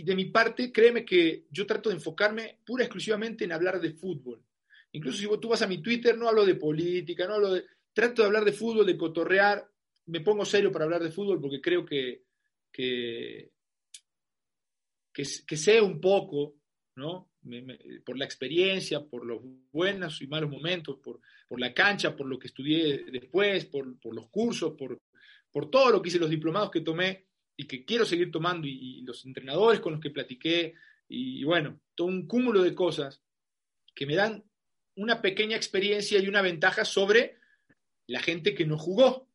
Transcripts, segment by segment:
y de mi parte, créeme que yo trato de enfocarme pura y exclusivamente en hablar de fútbol. Incluso si tú vas a mi Twitter, no hablo de política, no hablo de... Trato de hablar de fútbol, de cotorrear, me pongo serio para hablar de fútbol porque creo que, que, que, sé un poco, ¿no? por la experiencia, por los buenos y malos momentos, por, por la cancha, por lo que estudié después, por, por los cursos, por, por todo lo que hice, los diplomados que tomé y que quiero seguir tomando y, los entrenadores con los que platiqué y, bueno, todo un cúmulo de cosas que me dan una pequeña experiencia y una ventaja sobre la gente que no jugó.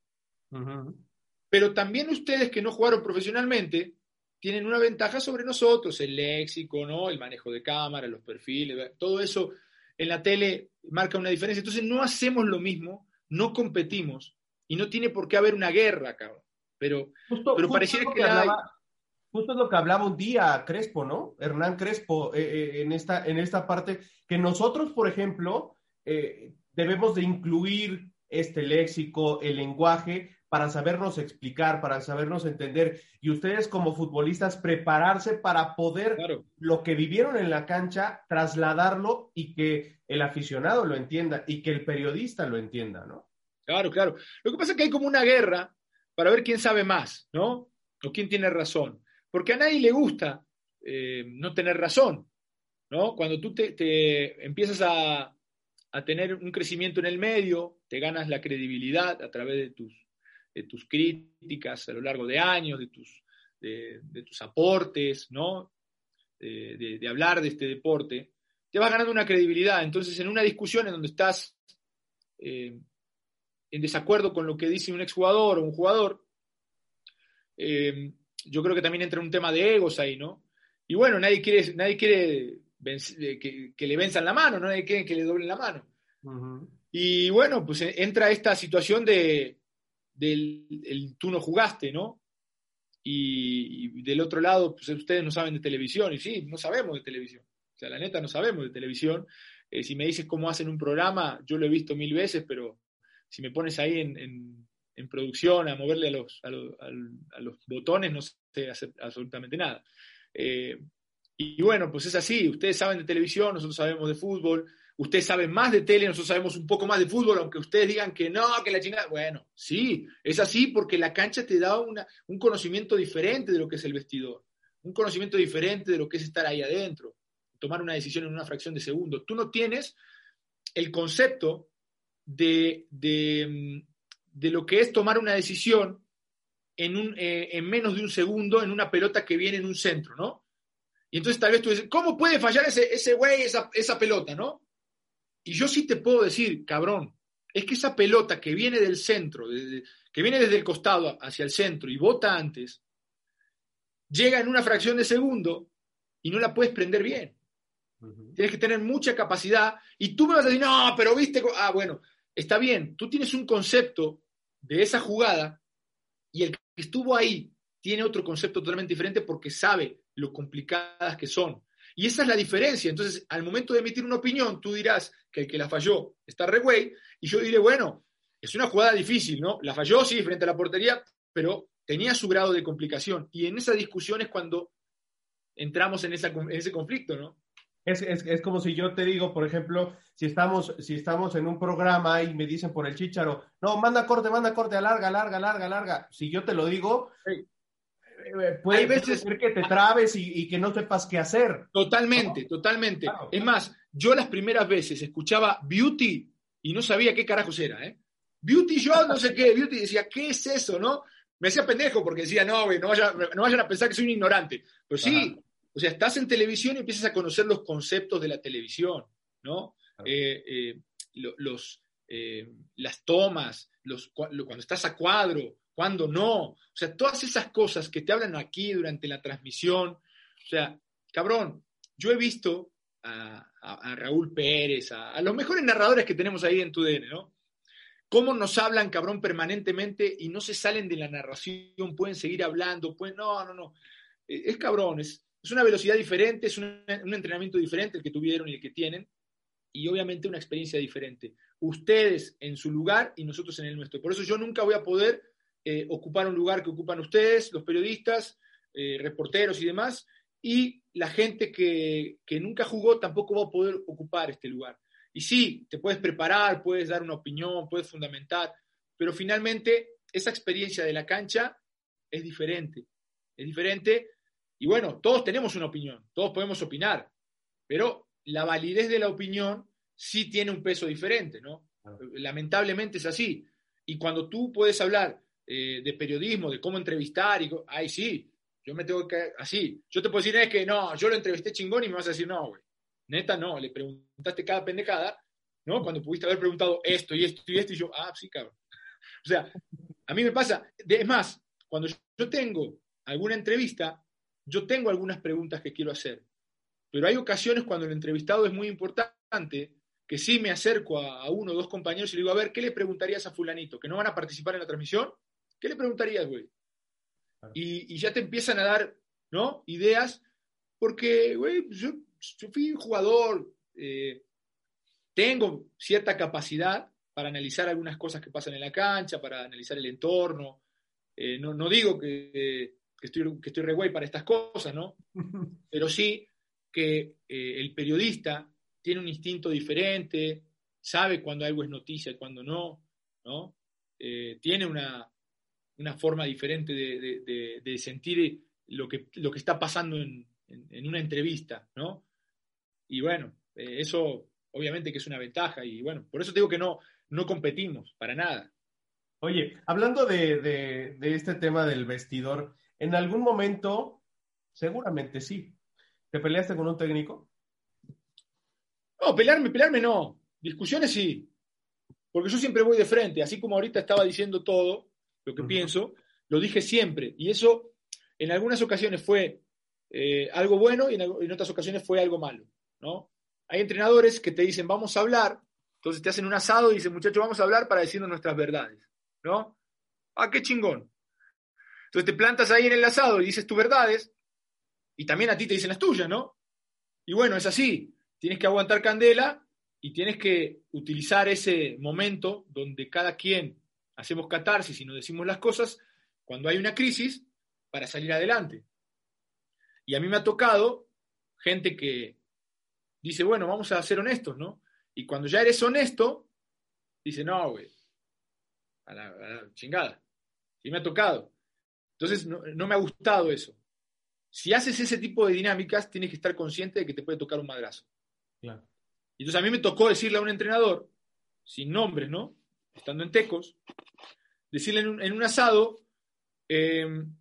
Pero también ustedes que no jugaron profesionalmente tienen una ventaja sobre nosotros, el léxico, ¿no? el manejo de cámara, los perfiles, todo eso en la tele marca una diferencia. Entonces no hacemos lo mismo, no competimos y no tiene por qué haber una guerra, cabrón. Pero, pero pareciera que, Justo es lo que hablaba un día Crespo, ¿no? Hernán Crespo, eh, eh, en, esta, en esta parte, que nosotros, por ejemplo, eh, debemos de incluir este léxico, el lenguaje, para sabernos explicar, para sabernos entender. Y ustedes como futbolistas prepararse para poder lo que vivieron en la cancha, trasladarlo y que el aficionado lo entienda y que el periodista lo entienda, ¿no? Claro, claro. Lo que pasa es que hay como una guerra para ver quién sabe más, ¿no? O quién tiene razón. Porque a nadie le gusta eh, no tener razón, ¿no? Cuando tú te, empiezas a, a tener un crecimiento en el medio, te ganas la credibilidad a través de tus de tus críticas a lo largo de años, de tus, de, tus aportes, ¿no? De, hablar de este deporte, te vas ganando una credibilidad. Entonces, en una discusión en donde estás eh, en desacuerdo con lo que dice un exjugador o un jugador, eh, yo creo que también entra un tema de egos ahí, ¿no? Y bueno, nadie quiere, nadie quiere que, le venzan la mano, ¿no? nadie quiere que le doblen la mano. Y bueno, pues entra esta situación de, del tú no jugaste, ¿no? Y, del otro lado, pues ustedes no saben de televisión, y sí, no sabemos de televisión. O sea, la neta no sabemos de televisión. Eh, si me dices cómo hacen un programa, yo lo he visto mil veces, pero si me pones ahí en, producción a moverle a los, a, los, botones, no sé hacer absolutamente nada. Eh, y bueno, pues es así, ustedes saben de televisión, nosotros sabemos de fútbol, ustedes saben más de tele, nosotros sabemos un poco más de fútbol, aunque ustedes digan que no, que la chingada. Bueno, sí, es así porque la cancha te da un conocimiento diferente de lo que es el vestidor, un conocimiento diferente de lo que es estar ahí adentro, tomar una decisión en una fracción de segundo. Tú no tienes el concepto de, de, lo que es tomar una decisión en, un, eh, en menos de un segundo en una pelota que viene en un centro, ¿no? Y entonces tal vez tú dices, ¿cómo puede fallar ese, ese güey esa, esa pelota, no? Y yo sí te puedo decir, cabrón, es que esa pelota que viene del centro, que viene desde el costado hacia el centro y bota antes, llega en una fracción de segundo y no la puedes prender bien. Tienes que tener mucha capacidad y tú me vas a decir, no, pero viste, ah, bueno, está bien, tú tienes un concepto de esa jugada y el que estuvo ahí tiene otro concepto totalmente diferente porque sabe lo complicadas que son. Y esa es la diferencia. Entonces, al momento de emitir una opinión, tú dirás que el que la falló está re güey, y yo diré, bueno, es una jugada difícil, ¿no? La falló, sí, frente a la portería, pero tenía su grado de complicación. Y en esa discusión es cuando entramos en, ese conflicto, ¿no? Es, como si yo te digo, por ejemplo, si estamos, si estamos en un programa y me dicen por el chicharo, no, manda corte, manda corte, alarga, larga, larga, larga. Si yo te lo digo, eh, puede, veces ser que te trabes y, que no sepas qué hacer. Totalmente, totalmente. Es más, yo las primeras veces escuchaba Beauty y no sabía qué carajos era, ¿eh? Beauty yo no sé qué, Beauty decía, ¿qué es eso, no? Me hacía pendejo porque decía, no, no, vayan a pensar que soy un ignorante. Pero sí, o sea, estás en televisión y empiezas a conocer los conceptos de la televisión, ¿no? Eh, eh, los, las tomas, los, cuando estás a cuadro, cuando no. O sea, todas esas cosas que te hablan aquí durante la transmisión. O sea, cabrón, yo he visto a, Raúl Pérez, a, los mejores narradores que tenemos ahí en tu DN, ¿no? Cómo nos hablan, cabrón, permanentemente y no se salen de la narración, pueden seguir hablando, pueden... No, no, no. Eh, es, cabrón, es, una velocidad diferente, es un, entrenamiento diferente el que tuvieron y el que tienen, y obviamente una experiencia diferente. Ustedes en su lugar y nosotros en el nuestro. Por eso yo nunca voy a poder eh, ocupar un lugar que ocupan ustedes, los periodistas, eh, reporteros y demás, y la gente que, que nunca jugó tampoco va a poder ocupar este lugar. Y sí, te puedes preparar, puedes dar una opinión, puedes fundamentar, pero finalmente esa experiencia de la cancha es diferente. Es diferente y bueno, todos tenemos una opinión, todos podemos opinar, pero la validez de la opinión sí tiene un peso diferente, ¿no? Lamentablemente es así. Y cuando tú puedes hablar eh, de periodismo, de cómo entrevistar, y ahí sí, yo me tengo que, así, yo te puedo decir, es que no, yo lo entrevisté chingón y me vas a decir, no, güey, Neta, no, le preguntaste cada pendejada, ¿no? Cuando pudiste haber preguntado esto y esto y esto, y yo, ah, sí, cabrón. O sea, a mí me pasa, es más, cuando yo tengo alguna entrevista, yo tengo algunas preguntas que quiero hacer, pero hay ocasiones cuando el entrevistado es muy importante que sí me acerco a, uno o dos compañeros y le digo, a ver, ¿qué le preguntarías a fulanito? ¿Que no van a participar en la transmisión? ¿Qué le preguntarías, güey? Y, y, ya te empiezan a dar, ¿no? Ideas, porque, güey, yo yo fui jugador, eh, tengo cierta capacidad para analizar algunas cosas que pasan en la cancha, para analizar el entorno. Eh, no, digo que, estoy, que estoy re güey para estas cosas, ¿no? Pero sí que eh, el periodista tiene un instinto diferente, sabe cuando algo es noticia y cuando no, ¿no? tiene una, forma diferente de, sentir lo que, lo que está pasando en, en, una entrevista, ¿no? Y bueno, eh, eso obviamente que es una ventaja y bueno, por eso digo que no, no competimos para nada. Oye, hablando de, este tema del vestidor, ¿en algún momento, seguramente sí, te peleaste con un técnico? No, pelearme, pelearme no. Discusiones sí. Porque yo siempre voy de frente, así como ahorita estaba diciendo todo lo que pienso, lo dije siempre. Y eso en algunas ocasiones fue eh, algo bueno y en otras ocasiones fue algo malo. ¿no? Hay entrenadores que te dicen, vamos a hablar, entonces te hacen un asado y dicen, muchachos, vamos a hablar para decirnos nuestras verdades, ¿no? Ah, qué chingón. Entonces te plantas ahí en el asado y dices tus verdades, y también a ti te dicen las tuyas, ¿no? Y bueno, es así, tienes que aguantar candela y tienes que utilizar ese momento donde cada quien hacemos catarsis y nos decimos las cosas cuando hay una crisis para salir adelante. Y a mí me ha tocado gente que dice, bueno, vamos a ser honestos, ¿no? Y cuando ya eres honesto, dice, no, güey, a la, chingada. Y me ha tocado. Entonces, no, me ha gustado eso. Si haces ese tipo de dinámicas, tienes que estar consciente de que te puede tocar un madrazo. Claro. Y entonces a mí me tocó decirle a un entrenador, sin nombres, ¿no? Estando en Tecos, decirle en un, asado, em,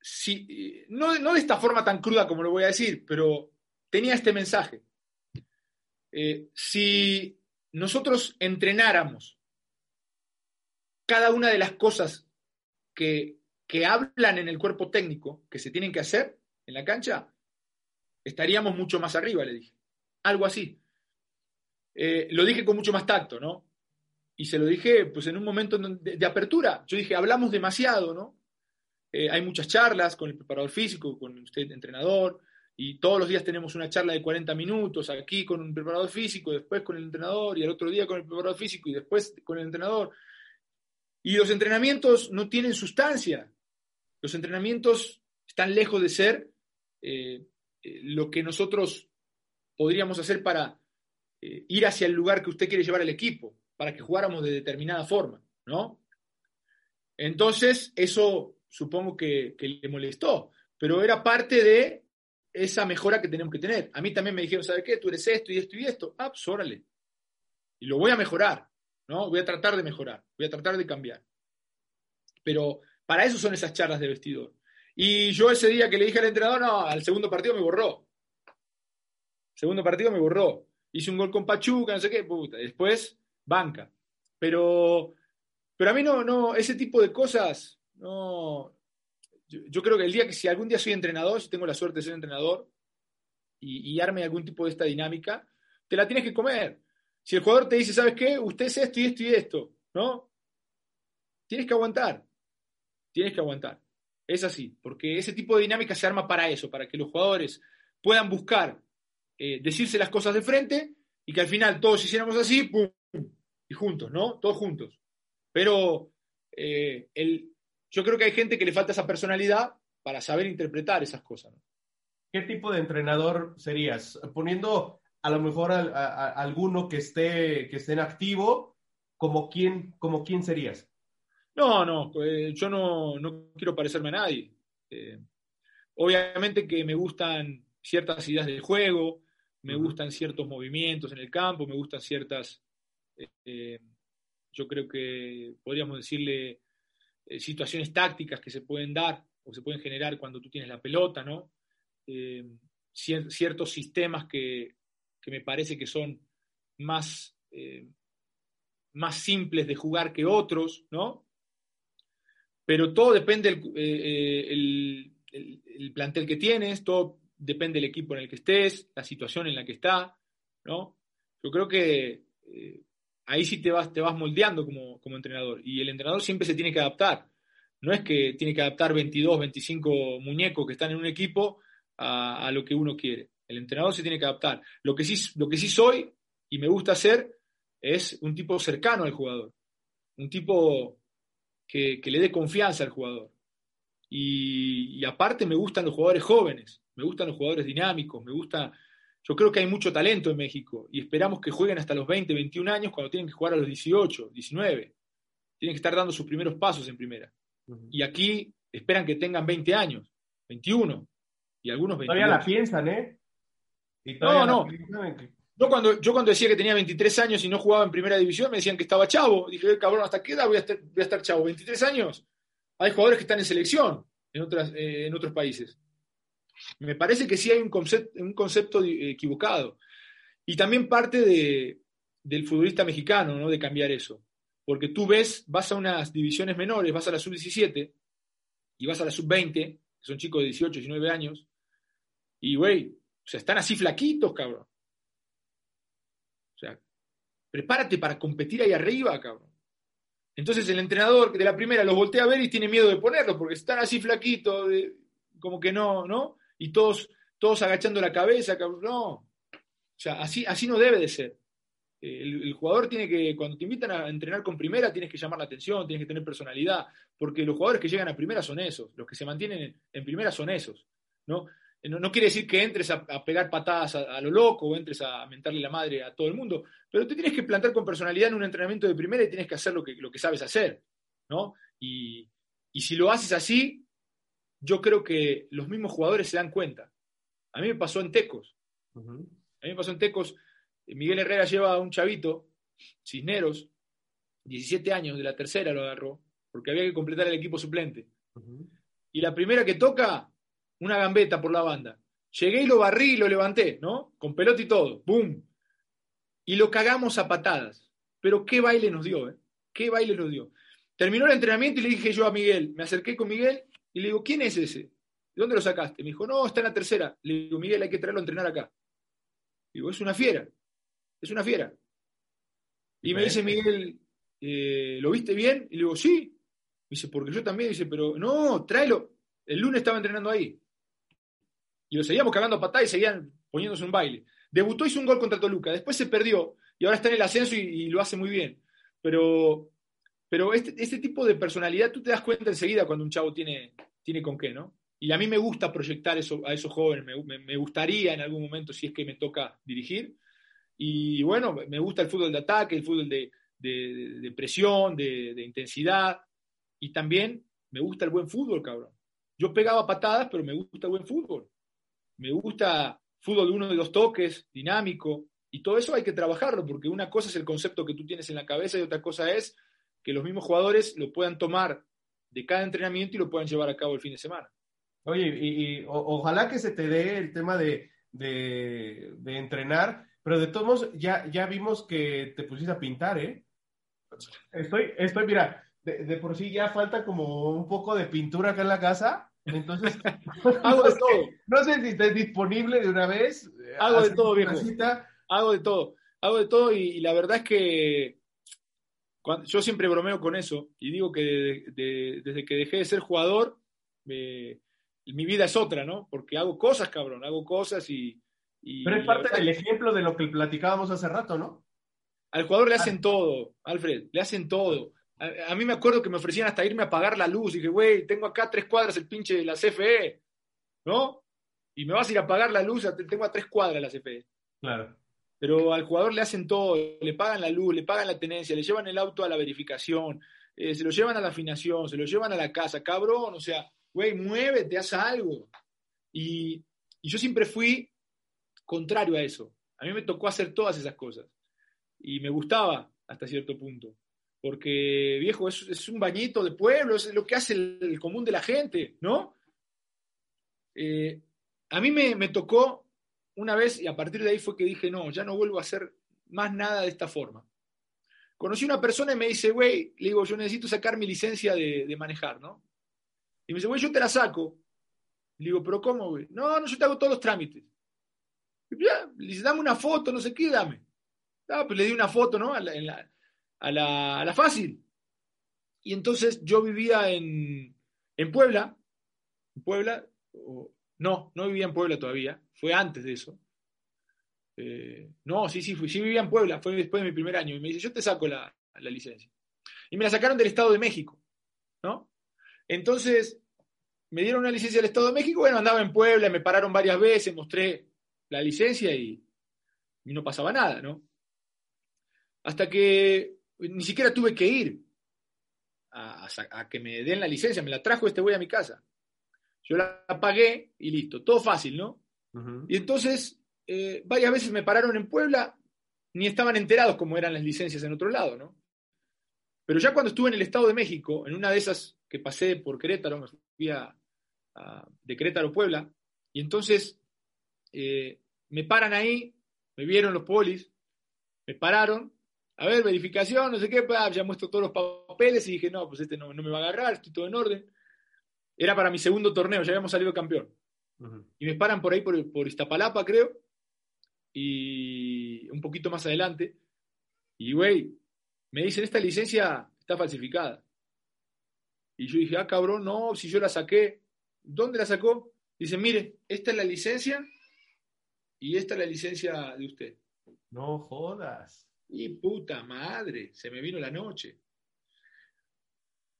si, no, no de esta forma tan cruda como lo voy a decir, pero tenía este mensaje. Eh, si nosotros entrenáramos cada una de las cosas que, hablan en el cuerpo técnico, que se tienen que hacer en la cancha, estaríamos mucho más arriba, le dije. Algo así. Eh, lo dije con mucho más tacto, ¿no? Y se lo dije pues en un momento de, apertura. Yo dije, hablamos demasiado, ¿no? Eh, hay muchas charlas con el preparador físico, con usted, entrenador, y todos los días tenemos una charla de 40 minutos aquí con un preparador físico, después con el entrenador y al otro día con el preparador físico y después con el entrenador. Y los entrenamientos no tienen sustancia. Los entrenamientos están lejos de ser eh, eh, lo que nosotros podríamos hacer para eh, ir hacia el lugar que usted quiere llevar al equipo, para que jugáramos de determinada forma, ¿no? Entonces, eso supongo que, le molestó, pero era parte de esa mejora que tenemos que tener. A mí también me dijeron, ¿sabes qué? Tú eres esto y esto y esto. Ah, pues. Y lo voy a mejorar, ¿no? Voy a tratar de mejorar, voy a tratar de cambiar. Pero para eso son esas charlas de vestidor. Y yo ese día que le dije al entrenador, no, al segundo partido me borró. Segundo partido me borró. Hice un gol con Pachuca, no sé qué, puta. Después, banca. Pero, pero a mí no, no, ese tipo de cosas, no, yo, creo que el día que si algún día soy entrenador, si tengo la suerte de ser entrenador y, arme algún tipo de esta dinámica, te la tienes que comer. Si el jugador te dice, ¿sabes qué? Usted es esto y esto y esto, ¿no? Tienes que aguantar. Tienes que aguantar. Es así, porque ese tipo de dinámica se arma para eso, para que los jugadores puedan buscar eh, decirse las cosas de frente y que al final todos hiciéramos así, ¡pum! Y juntos, ¿no? Todos juntos. Pero eh, el, yo creo que hay gente que le falta esa personalidad para saber interpretar esas cosas. ¿qué tipo de entrenador serías? Poniendo a lo mejor a, alguno que esté, que esté en activo, ¿como quién, como quién serías? No, no, eh, yo no, quiero parecerme a nadie. Eh, obviamente que me gustan ciertas ideas del juego, me gustan ciertos movimientos en el campo, me gustan ciertas, eh, yo creo que podríamos decirle, situaciones tácticas que se pueden dar o se pueden generar cuando tú tienes la pelota, ¿no? ciertos sistemas que, me parece que son más, más simples de jugar que otros, ¿no? Pero todo depende eh, eh, el, plantel que tienes, todo depende del equipo en el que estés, la situación en la que está, ¿no? Yo creo que eh, ahí sí te vas, te vas moldeando como, entrenador y el entrenador siempre se tiene que adaptar. No es que tiene que adaptar 22, 25 muñecos que están en un equipo a, a, lo que uno quiere. El entrenador se tiene que adaptar. Lo que, sí, lo que sí soy y me gusta hacer es un tipo cercano al jugador, un tipo que, le dé confianza al jugador. Y, aparte me gustan los jugadores jóvenes, me gustan los jugadores dinámicos, me gusta, yo creo que hay mucho talento en México y esperamos que jueguen hasta los 20, 21 años cuando tienen que jugar a los 18, 19. Tienen que estar dando sus primeros pasos en primera. Y aquí esperan que tengan 20 años, 21 y algunos 22. Todavía la piensan, ¿eh? no, no. Yo cuando, yo cuando decía que tenía 23 años y no jugaba en primera división, me decían que estaba chavo. Dije, eh, cabrón, ¿hasta qué edad voy a estar, chavo? ¿23 años? Hay jugadores que están en selección en, otras, eh, en otros países. Me parece que sí hay un concepto, un concepto equivocado. Y también parte de, del futbolista mexicano, ¿no? De cambiar eso. Porque tú ves, vas a unas divisiones menores, vas a la sub-17 y vas a la sub-20, que son chicos de 18, 19 años, y, güey, o sea, están así flaquitos, cabrón. Prepárate para competir ahí arriba, cabrón. Entonces el entrenador de la primera los voltea a ver y tiene miedo de ponerlos porque están así flaquitos, como que no, ¿no? Y todos, todos agachando la cabeza, cabrón. No. O sea, así, así no debe de ser. El, jugador tiene que, cuando te invitan a entrenar con primera, tienes que llamar la atención, tienes que tener personalidad, porque los jugadores que llegan a primera son esos, los que se mantienen en primera son esos, ¿no? No, quiere decir que entres a, pegar patadas a, lo loco o entres a mentarle la madre a todo el mundo, pero te tienes que plantar con personalidad en un entrenamiento de primera y tienes que hacer lo que, lo que sabes hacer, ¿no? Y, si lo haces así, yo creo que los mismos jugadores se dan cuenta. A mí me pasó en Tecos. A mí me pasó en Tecos. Miguel Herrera lleva a un chavito, Cisneros, 17 años, de la tercera lo agarró, porque había que completar el equipo suplente. Y la primera que toca, una gambeta por la banda. Llegué y lo barrí y lo levanté, ¿no? Con pelota y todo. ¡Bum! Y lo cagamos a patadas. Pero qué baile nos dio, ¿eh? Qué baile nos dio. Terminó el entrenamiento y le dije yo a Miguel, me acerqué con Miguel y le digo, ¿quién es ese? ¿De dónde lo sacaste? Me dijo, no, está en la tercera. Le digo, Miguel, hay que traerlo a entrenar acá. Digo, es una fiera, es una fiera. Y me dice Miguel, eh, ¿lo viste bien? Y le digo, sí. Me dice, porque yo también. Dice, pero no, tráelo. El lunes estaba entrenando ahí y lo seguíamos cagando a patada y seguían poniéndose un baile. Debutó, hizo un gol contra Toluca, después se perdió y ahora está en el ascenso y, lo hace muy bien. Pero, pero este, este, tipo de personalidad tú te das cuenta enseguida cuando un chavo tiene, tiene con qué, ¿no? Y a mí me gusta proyectar eso, a esos jóvenes, me, gustaría en algún momento, si es que me toca dirigir. Y bueno, me gusta el fútbol de ataque, el fútbol de, de presión, de, intensidad. Y también me gusta el buen fútbol, cabrón. Yo pegaba patadas, pero me gusta el buen fútbol me gusta fútbol de uno de dos toques, dinámico, y todo eso hay que trabajarlo, porque una cosa es el concepto que tú tienes en la cabeza y otra cosa es que los mismos jugadores lo puedan tomar de cada entrenamiento y lo puedan llevar a cabo el fin de semana. Oye, y, ojalá que se te dé el tema de, entrenar, pero de todos modos ya, ya vimos que te pusiste a pintar, ¿eh? Estoy, estoy, mira, de, de por sí ya falta como un poco de pintura acá en la casa entonces, hago de todo. No sé si está disponible de una vez. Hago de todo, viejo. Hago de todo. Hago de todo y, la verdad es que yo siempre bromeo con eso y digo que desde que dejé de ser jugador, mi vida es otra, ¿no? Porque hago cosas, cabrón, hago cosas y... Pero es parte del ejemplo de lo que platicábamos hace rato, ¿no? Al jugador le hacen todo, Alfred, le hacen todo. A, mí me acuerdo que me ofrecían hasta irme a apagar la luz. Y dije, güey, tengo acá tres cuadras el pinche de la CFE, ¿no? y me vas a ir a pagar la luz, tengo a tres cuadras la CFE. Claro. Pero al jugador le hacen todo, le pagan la luz, le pagan la tenencia, le llevan el auto a la verificación, eh, se lo llevan a la afinación, se lo llevan a la casa, cabrón, o sea, güey, muévete, haz algo. Y, y yo siempre fui contrario a eso. A mí me tocó hacer todas esas cosas. Y me gustaba hasta cierto punto. Porque, viejo, es, un bañito de pueblo, es lo que hace el, común de la gente, ¿no? Eh, a mí me, tocó una vez y a partir de ahí fue que dije, no, ya no vuelvo a hacer más nada de esta forma. Conocí una persona y me dice, güey, le digo, yo necesito sacar mi licencia de, manejar, ¿no? Y me dice, güey, yo te la saco. Le digo, pero ¿cómo, güey? No, no, yo te hago todos los trámites. Y ya, le dice, dame una foto, no sé qué, dame. Ah, pues le di una foto, ¿no? A la, a la, fácil. Y entonces yo vivía en, en Puebla, en Puebla, no, no vivía en Puebla todavía, fue antes de eso. Eh, no, sí, sí, fui, sí vivía en Puebla, fue después de mi primer año. Y me dice, yo te saco la, la licencia. Y me la sacaron del Estado de México, ¿no? Entonces, me dieron una licencia del Estado de México, bueno, andaba en Puebla, me pararon varias veces, mostré la licencia y, y no pasaba nada, ¿no? Hasta que ni siquiera tuve que ir a, que me den la licencia, me la trajo este güey a mi casa. Yo la pagué y listo, todo fácil, ¿no? Y entonces, eh, varias veces me pararon en Puebla, ni estaban enterados cómo eran las licencias en otro lado, ¿no? Pero ya cuando estuve en el Estado de México, en una de esas que pasé por Querétaro, me fui a, de Querétaro Puebla, y entonces eh, me paran ahí, me vieron los polis, me pararon, a ver, verificación, no sé qué, ya muestro todos los papeles y dije, no, pues este no, me va a agarrar, estoy todo en orden. Era para mi segundo torneo, ya habíamos salido campeón. Y me paran por ahí, por, por Iztapalapa, creo, y un poquito más adelante. Y, güey, me dicen, esta licencia está falsificada. Y yo dije, ah, cabrón, no, si yo la saqué. ¿Dónde la sacó? Dice, mire, esta es la licencia y esta es la licencia de usted. No jodas. Y puta madre, se me vino la noche.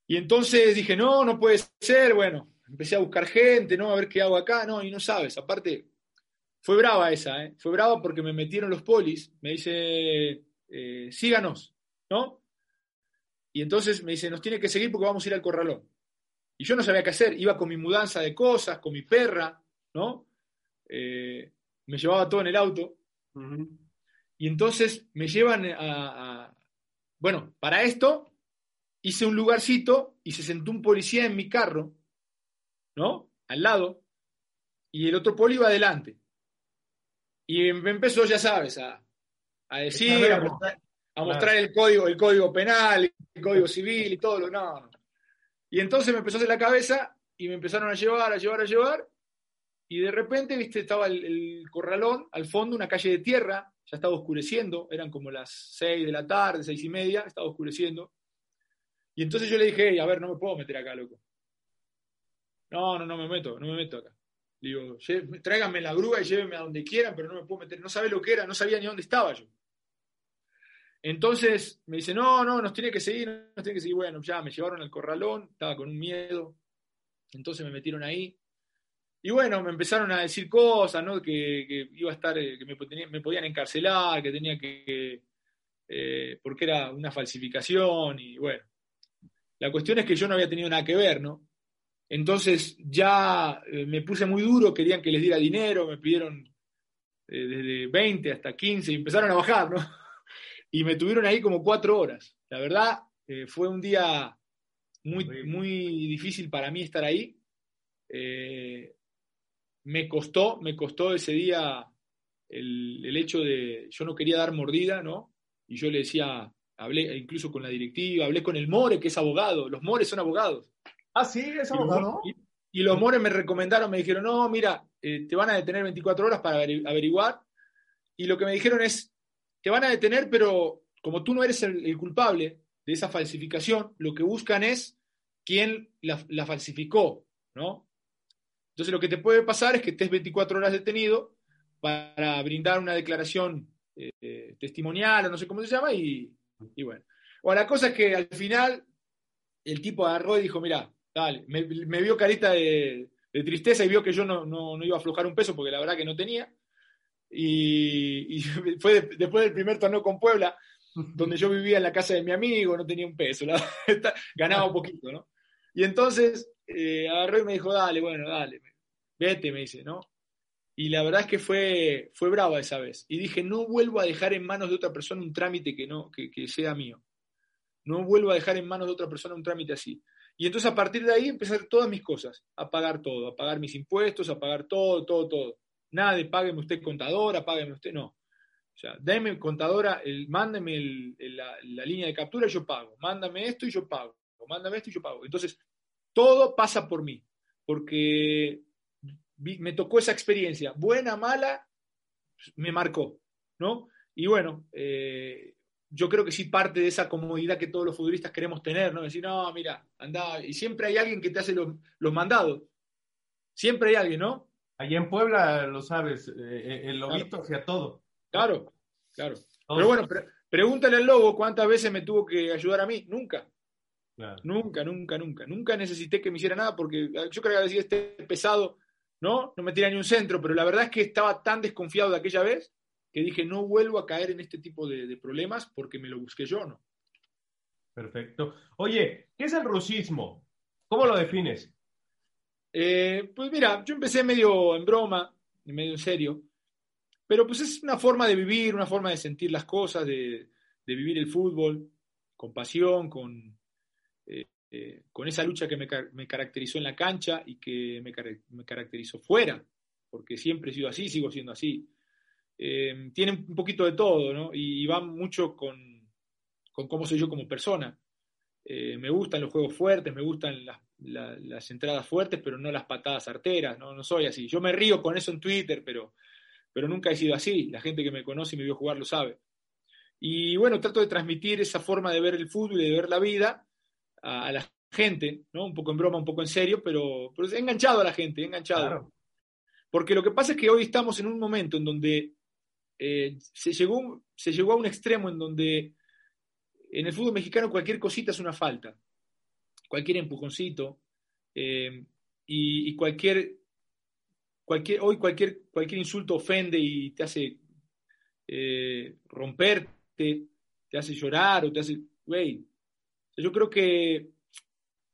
Y entonces dije, no, no puede ser. Bueno, empecé a buscar gente, ¿no? A ver qué hago acá, no, y no sabes. Aparte, fue brava esa, ¿eh? Fue brava porque me metieron los polis, me dice, eh, síganos, ¿no? Y entonces me dice, nos tiene que seguir porque vamos a ir al corralón. Y yo no sabía qué hacer, iba con mi mudanza de cosas, con mi perra, ¿no? Eh, me llevaba todo en el auto. Y entonces me llevan a, Bueno, para esto hice un lugarcito y se sentó un policía en mi carro, ¿no? Al lado, y el otro poli iba adelante. Y me empezó, ya sabes, a, decir, a mostrar, el, código, el código penal, el código civil y todo lo. No, Y entonces me empezó a hacer la cabeza y me empezaron a llevar, a llevar, a llevar. Y de repente, viste, estaba el corralón, al fondo, una calle de tierra, ya estaba oscureciendo, eran como las seis de la tarde, seis y media, estaba oscureciendo. Y entonces yo le dije, a ver, no me puedo meter acá, loco. No, no, no me meto, no me meto acá. Le digo, tráiganme la grúa y llévenme a donde quieran, pero no me puedo meter. No sabe lo que era, no sabía ni dónde estaba yo. Entonces me dice, no, no, nos tiene que seguir, nos tiene que seguir. Bueno, ya me llevaron al corralón, estaba con un miedo. Entonces me metieron ahí. Y bueno, me empezaron a decir cosas, ¿no? Que, iba a estar, eh, que me, podían encarcelar, que tenía que, eh, porque era una falsificación y bueno. La cuestión es que yo no había tenido nada que ver, ¿no? Entonces ya eh, me puse muy duro, querían que les diera dinero, me pidieron desde 20 hasta 15 y empezaron a bajar, ¿no? Y me tuvieron ahí como cuatro horas. La verdad, fue un día muy, muy difícil para mí estar ahí me costó, me costó ese día el, hecho de, yo no quería dar mordida, ¿no? Y yo le decía, hablé incluso con la directiva, hablé con el More, que es abogado, los Mores son abogados. Ah, sí, es abogado. Y, los Mores me recomendaron, me dijeron, no, mira, eh, te van a detener 24 horas para averiguar. Y lo que me dijeron es, te van a detener, pero como tú no eres el, culpable de esa falsificación, lo que buscan es quién la, la falsificó, ¿no? Entonces lo que te puede pasar es que estés 24 horas detenido para brindar una declaración eh, testimonial o no sé cómo se llama y, bueno. O la cosa es que al final el tipo agarró y dijo, mira, dale, me, vio carita de, tristeza y vio que yo no, iba a aflojar un peso porque la verdad que no tenía. Y, fue después del primer torneo con Puebla, donde yo vivía en la casa de mi amigo, no tenía un peso, ganaba un poquito, ¿no? Y entonces eh, agarró y me dijo, dale, bueno, dale, vete, me dice, ¿no? Y la verdad es que fue, fue brava esa vez. Y dije, no vuelvo a dejar en manos de otra persona un trámite que, no, que, que sea mío. No vuelvo a dejar en manos de otra persona un trámite así. Y entonces a partir de ahí empecé a hacer todas mis cosas, a pagar todo, a pagar mis impuestos, a pagar todo, todo, todo. Nada de págueme usted contadora, págueme usted, no. O sea, déme contadora, el, mándeme la, línea de captura y yo pago. Mándame esto y yo pago. Mándame esto y yo pago. Entonces, todo pasa por mí, porque me tocó esa experiencia, buena, mala, me marcó, ¿no? Y bueno, eh, yo creo que sí parte de esa comodidad que todos los futbolistas queremos tener, ¿no? Decir, no, mira, anda, y siempre hay alguien que te hace los, mandados. Siempre hay alguien, ¿no? Allá en Puebla, lo sabes, eh, eh, el lobito hacia todo. Claro, claro. Pero bueno, pregúntale al lobo cuántas veces me tuvo que ayudar a mí. Nunca. Nunca, nunca, nunca. Nunca necesité que me hiciera nada porque yo creo que decir este pesado, ¿no? No me tira ni un centro, pero la verdad es que estaba tan desconfiado de aquella vez que dije, no vuelvo a caer en este tipo de, problemas porque me lo busqué yo, ¿no? Perfecto. Oye, ¿qué es el rusismo? ¿Cómo lo defines? Eh, pues mira, yo empecé medio en broma, medio en serio, pero pues es una forma de vivir, una forma de sentir las cosas, de, vivir el fútbol con pasión, con, eh, con esa lucha que me, caracterizó en la cancha y que me, caracterizó fuera, porque siempre he sido así, sigo siendo así. Eh, tiene un poquito de todo, ¿no? Y, va mucho con, con, cómo soy yo como persona. Eh, me gustan los juegos fuertes, me gustan las, entradas fuertes, pero no las patadas arteras, ¿no? No soy así. Yo me río con eso en Twitter, pero, pero nunca he sido así. La gente que me conoce y me vio jugar lo sabe. Y bueno, trato de transmitir esa forma de ver el fútbol y de ver la vida a, la gente, ¿no? Un poco en broma, un poco en serio, pero, pero he enganchado a la gente, he enganchado. Porque lo que pasa es que hoy estamos en un momento en donde eh, se, llegó, se llegó a un extremo en donde en el fútbol mexicano cualquier cosita es una falta, cualquier empujoncito eh, y, cualquier, cualquier, hoy cualquier, cualquier insulto ofende y te hace eh, romperte, te hace llorar o te hace, güey, yo creo que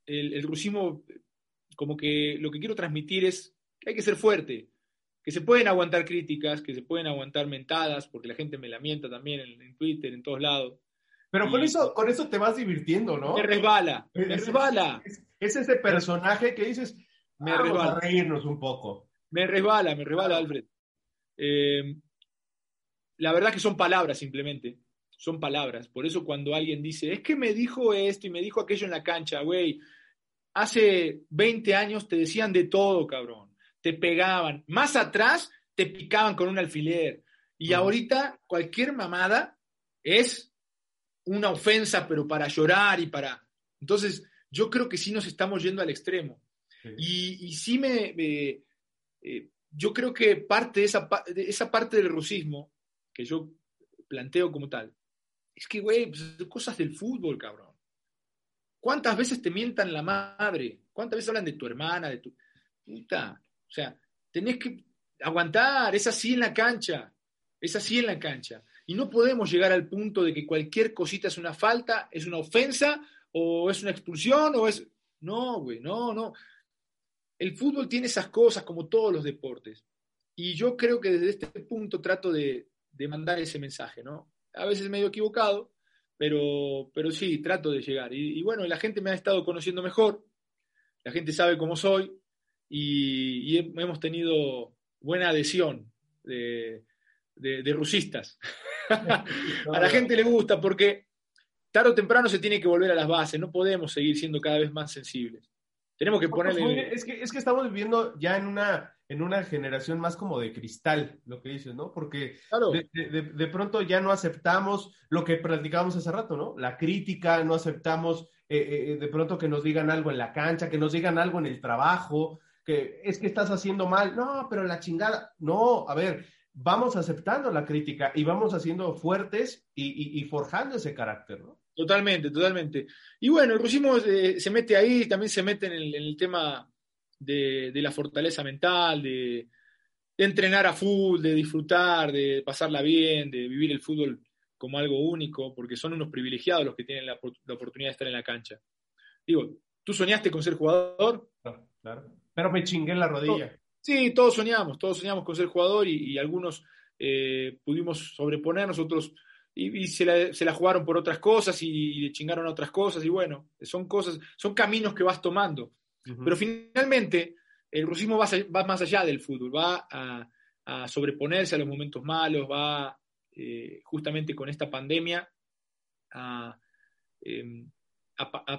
el, el rusismo, como que lo que quiero transmitir es que hay que ser fuerte, que se pueden aguantar críticas, que se pueden aguantar mentadas, porque la gente me lamenta también en, Twitter, en todos lados. Pero con eso, con eso te vas divirtiendo, ¿no? Me resbala, me resbala. Es, ese personaje que dices, me vamos resbala. a reírnos un poco. Me resbala, me resbala, Alfred. Eh, la verdad que son palabras simplemente, son palabras. Por eso cuando alguien dice, es que me dijo esto y me dijo aquello en la cancha, güey, hace 20 años te decían de todo, cabrón te pegaban. Más atrás te picaban con un alfiler. Y ahorita cualquier mamada es una ofensa, pero para llorar y para... Entonces, yo creo que sí nos estamos yendo al extremo. Y, sí me... Eh, yo creo que parte de esa, de esa parte del rusismo que yo planteo como tal, es que, güey, pues, cosas del fútbol, cabrón. ¿Cuántas veces te mientan la madre? ¿Cuántas veces hablan de tu hermana, de tu... Puta, o sea, tenés que aguantar, es así en la cancha, es así en la cancha. Y no podemos llegar al punto de que cualquier cosita es una falta, es una ofensa, o es una expulsión, o es... No, güey, no, no. El fútbol tiene esas cosas como todos los deportes. Y yo creo que desde este punto trato de, mandar ese mensaje, ¿no? A veces medio equivocado, pero, pero sí, trato de llegar. Y, y, bueno, la gente me ha estado conociendo mejor, la gente sabe cómo soy, y, hemos tenido buena adhesión de, rusistas. a la gente le gusta porque tarde o temprano se tiene que volver a las bases, no podemos seguir siendo cada vez más sensibles. Tenemos que ponerle... Es que, es que estamos viviendo ya en una, en una generación más como de cristal, lo que dices, ¿no? Porque de, pronto ya no aceptamos lo que platicábamos hace rato, ¿no? La crítica, no aceptamos eh, eh, de pronto que nos digan algo en la cancha, que nos digan algo en el trabajo, que es que estás haciendo mal, no, pero la chingada, no, a ver, vamos aceptando la crítica y vamos haciendo fuertes y, forjando ese carácter, ¿no? Totalmente, totalmente. Y bueno, el eh, se mete ahí, también se mete en el, tema de, la fortaleza mental, de, entrenar a fútbol, de disfrutar, de pasarla bien, de vivir el fútbol como algo único, porque son unos privilegiados los que tienen la, oportunidad de estar en la cancha. Digo, ¿tú soñaste con ser jugador? Claro, claro. Pero me chingué en la rodilla. Sí, todos soñamos, todos soñamos con ser jugador y, algunos eh, pudimos sobreponernos, otros y, se, la, jugaron por otras cosas y, le chingaron a otras cosas y bueno, son cosas, son caminos que vas tomando. Pero finalmente el rusismo va, más allá del fútbol, va a, sobreponerse a los momentos malos, va eh, justamente con esta pandemia a, em,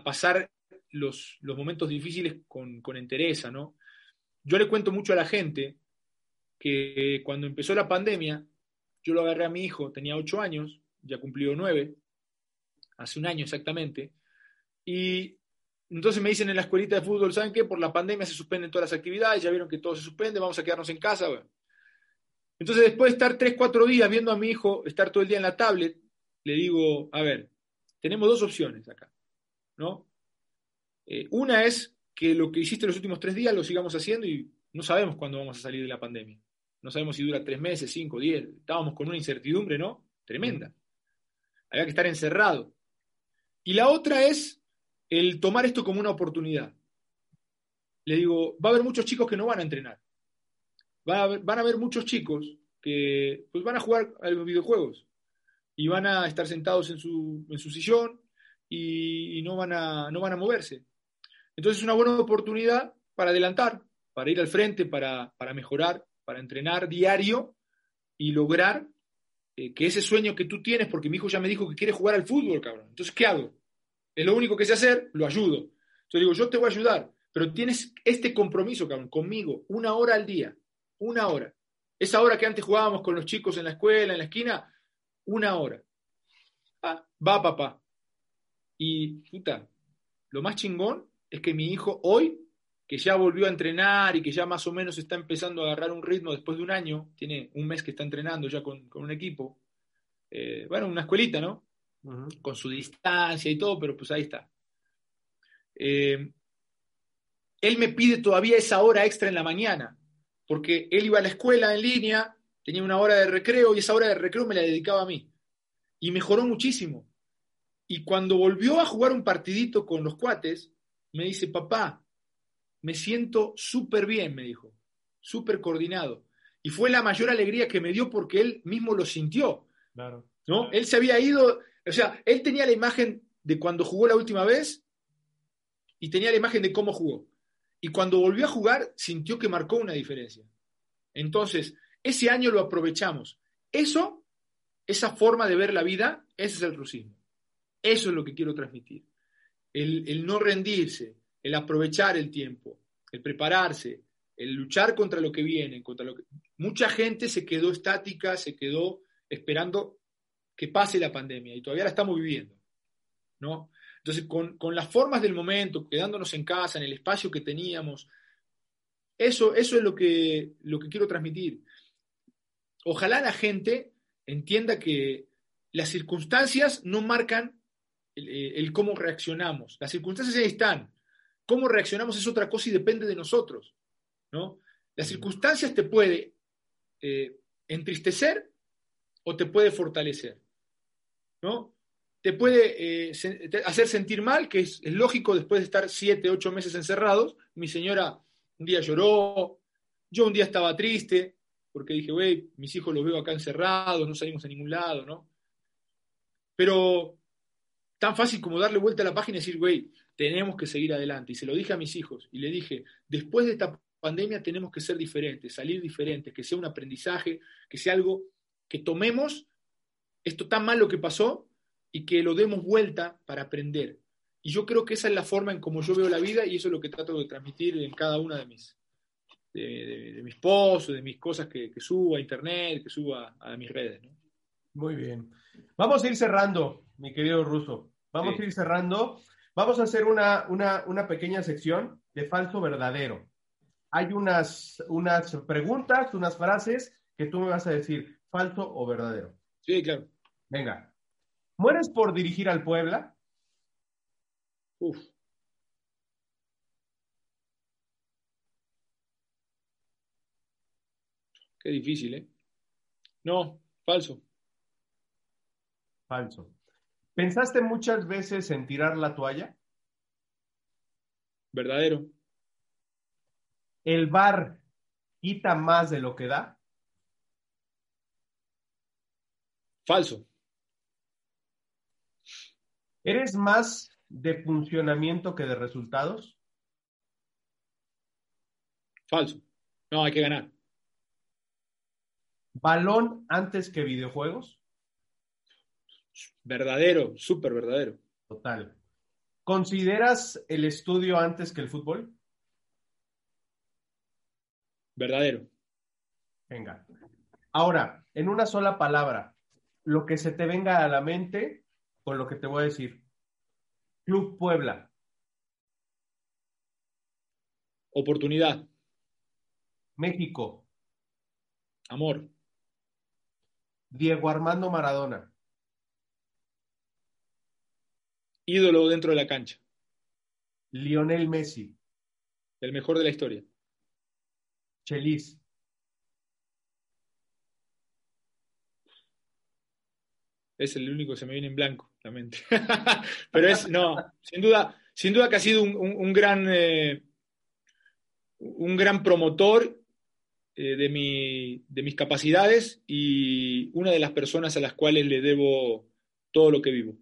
pasar los, momentos difíciles con, con entereza, ¿no? Yo le cuento mucho a la gente que cuando empezó la pandemia, yo lo agarré a mi hijo, tenía ocho años, ya cumplió nueve, hace un año exactamente, y entonces me dicen en la escuelita de fútbol, ¿saben qué? Por la pandemia se suspenden todas las actividades, ya vieron que todo se suspende, vamos a quedarnos en casa. Entonces después de estar tres, cuatro días viendo a mi hijo estar todo el día en la tablet, le digo, a ver, tenemos dos opciones acá, ¿no? Eh, una es que lo que hiciste los últimos tres días lo sigamos haciendo y no sabemos cuándo vamos a salir de la pandemia. No sabemos si dura tres meses, cinco, diez. Estábamos con una incertidumbre, ¿no? Tremenda. Había que estar encerrado. Y la otra es el tomar esto como una oportunidad. Le digo, va a haber muchos chicos que no van a entrenar. van a haber muchos chicos que pues, van a jugar a los videojuegos y van a estar sentados en su, en su sillón y, no, van a, no van a moverse. Entonces es una buena oportunidad para adelantar, para ir al frente, para, para mejorar, para entrenar diario y lograr eh, que ese sueño que tú tienes, porque mi hijo ya me dijo que quiere jugar al fútbol, cabrón. Entonces, ¿qué hago? Es lo único que sé hacer, lo ayudo. Entonces digo, yo te voy a ayudar, pero tienes este compromiso, conmigo, una hora al día, una hora. Esa hora que antes jugábamos con los chicos en la escuela, en la esquina, una hora. Ah, va, papá. Y, puta, lo más chingón es que mi hijo hoy, que ya volvió a entrenar y que ya más o menos está empezando a agarrar un ritmo después de un año, tiene un mes que está entrenando ya con, un equipo, eh, bueno, una escuelita, ¿no? Con su distancia y todo, pero pues ahí está. Eh, él me pide todavía esa hora extra en la mañana, porque él iba a la escuela en línea, tenía una hora de recreo y esa hora de recreo me la dedicaba a mí. Y mejoró muchísimo. Y cuando volvió a jugar un partidito con los cuates, me dice, papá, me siento súper bien, me dijo, súper coordinado. Y fue la mayor alegría que me dio porque él mismo lo sintió. Claro. ¿no? Él se había ido, o sea, él tenía la imagen de cuando jugó la última vez y tenía la imagen de cómo jugó. Y cuando volvió a jugar, sintió que marcó una diferencia. Entonces, ese año lo aprovechamos. Eso, esa forma de ver la vida, ese es el rusismo. Eso es lo que quiero transmitir el, no rendirse, el aprovechar el tiempo, el prepararse, el luchar contra lo que viene, contra lo que... Mucha gente se quedó estática, se quedó esperando que pase la pandemia y todavía la estamos viviendo, ¿no? Entonces, con, las formas del momento, quedándonos en casa, en el espacio que teníamos, eso, eso es lo que, lo que quiero transmitir. Ojalá la gente entienda que las circunstancias no marcan eh, el, cómo reaccionamos. Las circunstancias ahí están. Cómo reaccionamos es otra cosa y depende de nosotros. ¿no? Las circunstancias te puede eh, entristecer o te puede fortalecer. ¿No? Te puede eh, hacer sentir mal, que es, lógico después de estar siete, ocho meses encerrados. Mi señora un día lloró, yo un día estaba triste, porque dije, güey, mis hijos los veo acá encerrados, no salimos a ningún lado, ¿no? Pero tan fácil como darle vuelta a la página y decir, güey, tenemos que seguir adelante. Y se lo dije a mis hijos y le dije, después de esta pandemia tenemos que ser diferentes, salir diferentes, que sea un aprendizaje, que sea algo que tomemos esto tan malo que pasó y que lo demos vuelta para aprender. Y yo creo que esa es la forma en como yo veo la vida y eso es lo que trato de transmitir en cada una de mis, de, mis posts, de mis cosas que, subo a internet, que subo a, mis redes. Muy bien. Vamos a ir cerrando, mi querido Ruso. Vamos a ir cerrando. Vamos a hacer una, una, pequeña sección de falso verdadero. Hay unas, unas preguntas, unas frases que tú me vas a decir falso o verdadero. Sí, claro. Venga. ¿Mueres por dirigir al Puebla? Uf. Qué difícil, ¿eh? No, falso. Falso. ¿Pensaste muchas veces en tirar la toalla? Verdadero. ¿El bar quita más de lo que da? Falso. ¿Eres más de funcionamiento que de resultados? Falso. No, hay que ganar. ¿Balón antes que videojuegos? Verdadero, súper verdadero. Total. ¿Consideras el estudio antes que el fútbol? Verdadero. Venga. Ahora, en una sola palabra, lo que se te venga a la mente con lo que te voy a decir. Club Puebla. Oportunidad. México. Amor. Diego Armando Maradona. Ídolo dentro de la cancha. Lionel Messi. El mejor de la historia. Chelis. Es el único que se me viene en blanco, la mente. Pero es, no, sin duda, sin duda que ha sido un, un, un gran, eh, un gran promotor eh, de, mi, de mis capacidades y una de las personas a las cuales le debo todo lo que vivo.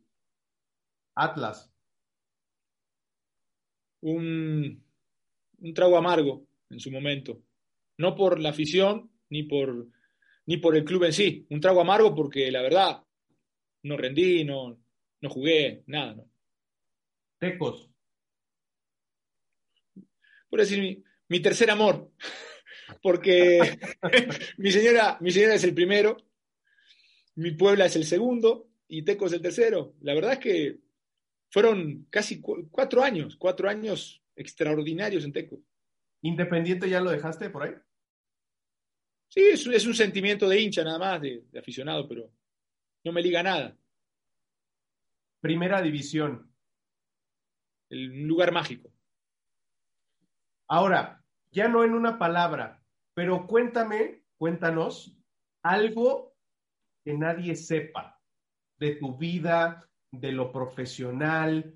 Atlas. Un, un trago amargo en su momento. No por la afición ni por, ni por el club en sí. Un trago amargo porque la verdad no rendí, no, no jugué, nada. ¿no? Tecos. Por decir mi, mi tercer amor. porque mi, señora, mi señora es el primero, mi Puebla es el segundo y Teco es el tercero. La verdad es que fueron casi cu cuatro años, cuatro años extraordinarios en Teco. ¿Independiente ya lo dejaste por ahí? Sí, es, es un sentimiento de hincha nada más, de, de, aficionado, pero no me liga nada. Primera división. El lugar mágico. Ahora, ya no en una palabra, pero cuéntame, cuéntanos algo que nadie sepa de tu vida, de lo profesional,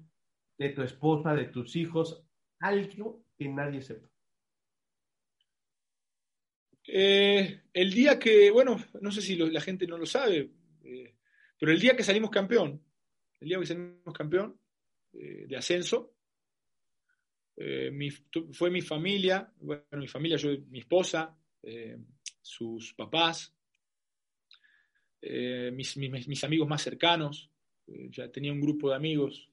de tu esposa, de tus hijos, algo que nadie sepa. Eh, el día que, bueno, no sé si lo, la gente no lo sabe, eh, pero el día que salimos campeón, el día que salimos campeón eh, de ascenso, eh, fue mi familia, bueno, mi familia, yo, mi esposa, sus papás, mis, mis, mis, amigos más cercanos, ya tenía un grupo de amigos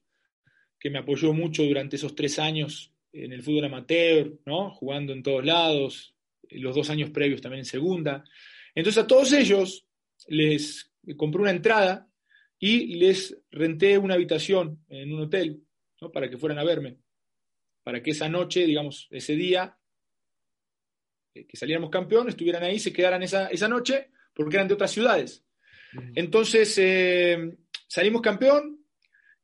que me apoyó mucho durante esos tres años en el fútbol amateur, ¿no? jugando en todos lados, los dos años previos también en segunda. Entonces a todos ellos les compré una entrada y les renté una habitación en un hotel ¿no? para que fueran a verme, para que esa noche, digamos, ese día eh, que saliéramos campeón, estuvieran ahí, se quedaran esa, esa noche, porque eran de otras ciudades. Entonces eh, salimos campeón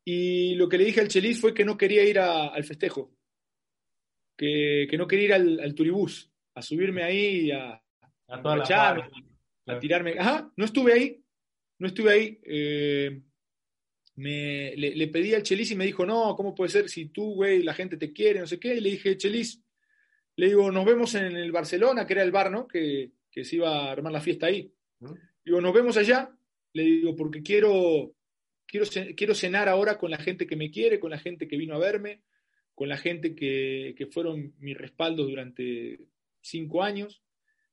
y lo que le dije al Chelis fue que no quería ir a, al festejo, que, que, no quería ir al, al turibús, a subirme ahí a, a, a, a tirarme. Ajá, no estuve ahí, no estuve ahí. Eh, me, le, le, pedí al Chelis y me dijo, no, ¿cómo puede ser si tú, güey, la gente te quiere, no sé qué? Y le dije, Chelis, le digo, nos vemos en el Barcelona, que era el bar, ¿no? Que, que se iba a armar la fiesta ahí. Digo, nos vemos allá. Le digo, porque quiero, quiero, quiero cenar ahora con la gente que me quiere, con la gente que vino a verme, con la gente que, que fueron mi respaldo durante cinco años.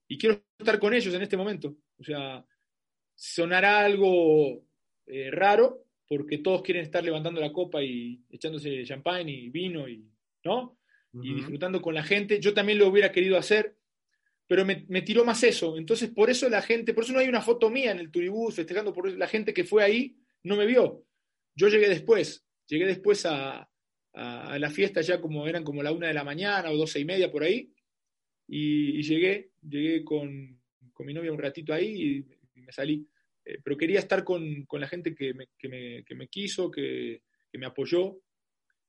Y quiero estar con ellos en este momento. O sea, sonará algo eh, raro porque todos quieren estar levantando la copa y echándose champán y vino y no uh -huh. y disfrutando con la gente. Yo también lo hubiera querido hacer pero me, me, tiró más eso. Entonces por eso la gente por eso no hay una foto mía en el turibús festejando por la gente que fue ahí no me vio. Yo llegué después llegué después a, a, a la fiesta ya como eran como la una de la mañana o doce y media por ahí y, y llegué llegué con, con mi novia un ratito ahí y me salí. Eh, pero quería estar con, con la gente que me, que me, que me quiso, que, que, me apoyó.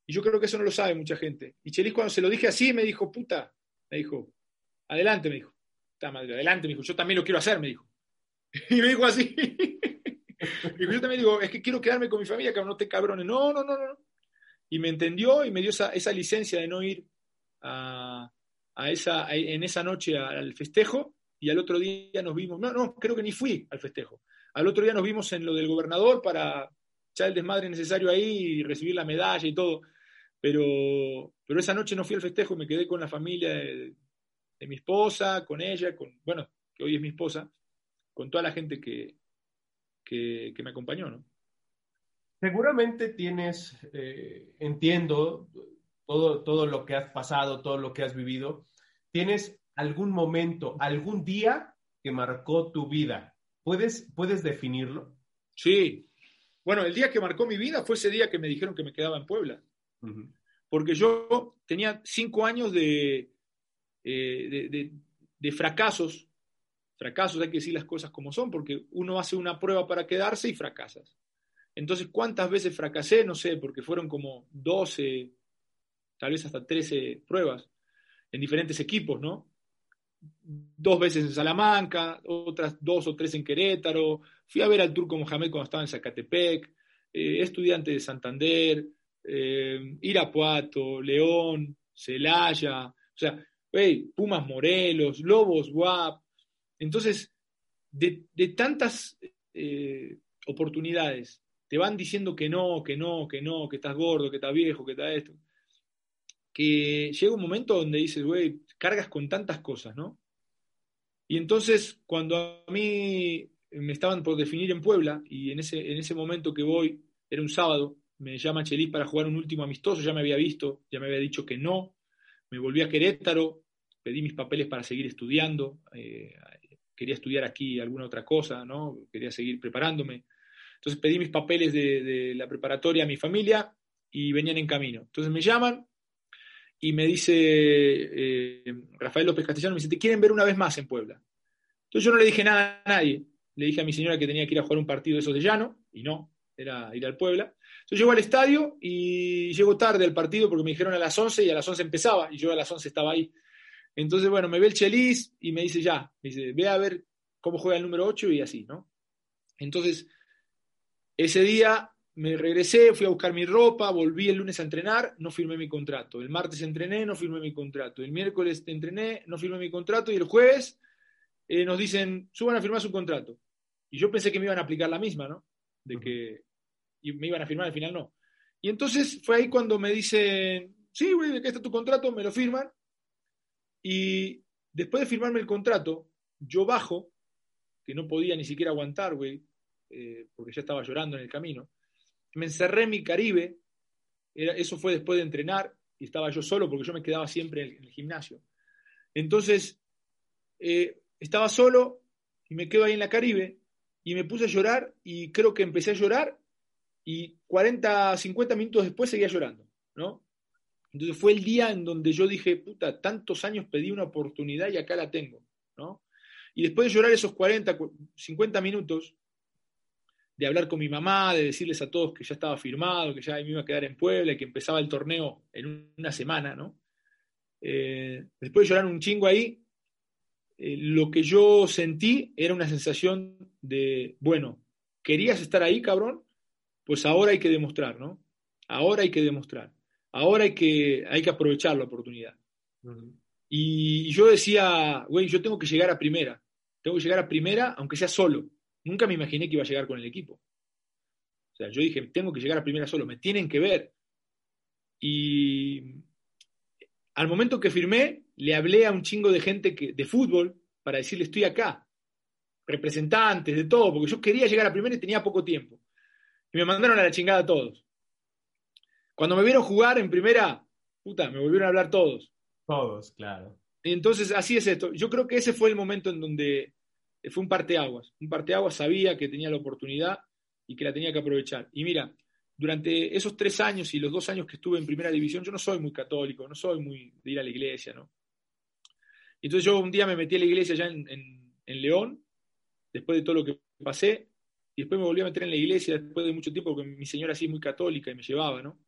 Y yo creo que eso no lo sabe mucha gente. Y Chelis cuando se lo dije así me dijo, puta, me dijo, adelante, me dijo. está madre, adelante, me dijo, yo también lo quiero hacer, me dijo. Y me dijo así. y yo también digo, es que quiero quedarme con mi familia, que no te cabrones. No, no, no, no. Y me entendió y me dio esa, esa licencia de no ir a, a esa, en esa noche al festejo y al otro día nos vimos, no, no, creo que ni fui al festejo. Al otro día nos vimos en lo del gobernador para echar el desmadre necesario ahí y recibir la medalla y todo. Pero, pero esa noche no fui al festejo, me quedé con la familia de, mi esposa, con ella, con, bueno, que hoy es mi esposa, con toda la gente que, que, me acompañó, ¿no? Seguramente tienes, eh, entiendo, todo, todo lo que has pasado, todo lo que has vivido, ¿tienes algún momento, algún día que marcó tu vida? ¿Puedes, ¿Puedes definirlo? Sí. Bueno, el día que marcó mi vida fue ese día que me dijeron que me quedaba en Puebla. Porque yo tenía cinco años de, eh, de, de, fracasos. Fracasos, hay que decir las cosas como son, porque uno hace una prueba para quedarse y fracasas. Entonces, ¿cuántas veces fracasé? No sé, porque fueron como 12, tal vez hasta 13 pruebas en diferentes equipos, ¿no? Dos veces en Salamanca, otras dos o tres en Querétaro. Fui a ver al Turco Mohamed cuando estaba en Zacatepec, eh, estudiante de Santander, eh, Irapuato, León, Celaya, o sea, Pumas Morelos, Lobos Guap. Entonces, de, tantas eh, oportunidades, te van diciendo que no, que no, que no, que estás gordo, que estás viejo, que estás esto que llega un momento donde dices, güey, cargas con tantas cosas, ¿no? Y entonces, cuando a mí me estaban por definir en Puebla, y en ese, en ese momento que voy, era un sábado, me llama Chelis para jugar un último amistoso, ya me había visto, ya me había dicho que no, me volví a Querétaro, pedí mis papeles para seguir estudiando, eh, quería estudiar aquí alguna otra cosa, ¿no? Quería seguir preparándome. Entonces pedí mis papeles de, de la preparatoria a mi familia y venían en camino. Entonces me llaman, y me dice eh, Rafael López Castellano, me dice, te quieren ver una vez más en Puebla. Entonces yo no le dije nada a nadie, le dije a mi señora que tenía que ir a jugar un partido de esos de llano, y no, era ir al Puebla. Entonces llego al estadio y llego tarde al partido porque me dijeron a las 11 y a las 11 empezaba, y yo a las 11 estaba ahí. Entonces, bueno, me ve el Chelis y me dice, ya, me dice, ve a ver cómo juega el número 8 y así, ¿no? Entonces, ese día me regresé, fui a buscar mi ropa, volví el lunes a entrenar, no firmé mi contrato. El martes entrené, no firmé mi contrato. El miércoles entrené, no firmé mi contrato. Y el jueves eh, nos dicen, suban a firmar su contrato. Y yo pensé que me iban a aplicar la misma, ¿no? De que me iban a firmar, al final no. Y entonces fue ahí cuando me dicen, sí, güey, que está tu contrato, me lo firman. Y después de firmarme el contrato, yo bajo, que no podía ni siquiera aguantar, güey, eh, porque ya estaba llorando en el camino me encerré en mi Caribe, eso fue después de entrenar y estaba yo solo porque yo me quedaba siempre en el, gimnasio. Entonces, eh, estaba solo y me quedo ahí en la Caribe y me puse a llorar y creo que empecé a llorar y 40, 50 minutos después seguía llorando, ¿no? Entonces fue el día en donde yo dije, puta, tantos años pedí una oportunidad y acá la tengo, ¿no? Y después de llorar esos 40, 50 minutos, de hablar con mi mamá, de decirles a todos que ya estaba firmado, que ya me iba a quedar en Puebla y que empezaba el torneo en una semana, ¿no? Eh, después de llorar un chingo ahí, eh, lo que yo sentí era una sensación de, bueno, ¿querías estar ahí, cabrón? Pues ahora hay que demostrar, ¿no? Ahora hay que demostrar. Ahora hay que, hay que aprovechar la oportunidad. y, y yo decía, güey, yo tengo que llegar a primera. Tengo que llegar a primera, aunque sea solo Nunca me imaginé que iba a llegar con el equipo. O sea, yo dije, tengo que llegar a primera solo, me tienen que ver. Y al momento que firmé, le hablé a un chingo de gente que, de fútbol para decirle, estoy acá. Representantes, de todo, porque yo quería llegar a primera y tenía poco tiempo. Y me mandaron a la chingada a todos. Cuando me vieron jugar en primera, puta, me volvieron a hablar todos. Todos, claro. Y entonces, así es esto. Yo creo que ese fue el momento en donde fue un parteaguas. Un parteaguas sabía que tenía la oportunidad y que la tenía que aprovechar. Y mira, durante esos tres años y los dos años que estuve en primera división, yo no soy muy católico, no soy muy de ir a la iglesia, ¿no? Entonces yo un día me metí a la iglesia allá en, León, después de todo lo que pasé, y después me volví a meter en la iglesia después de mucho tiempo, porque mi señora sí es muy católica y me llevaba, ¿no?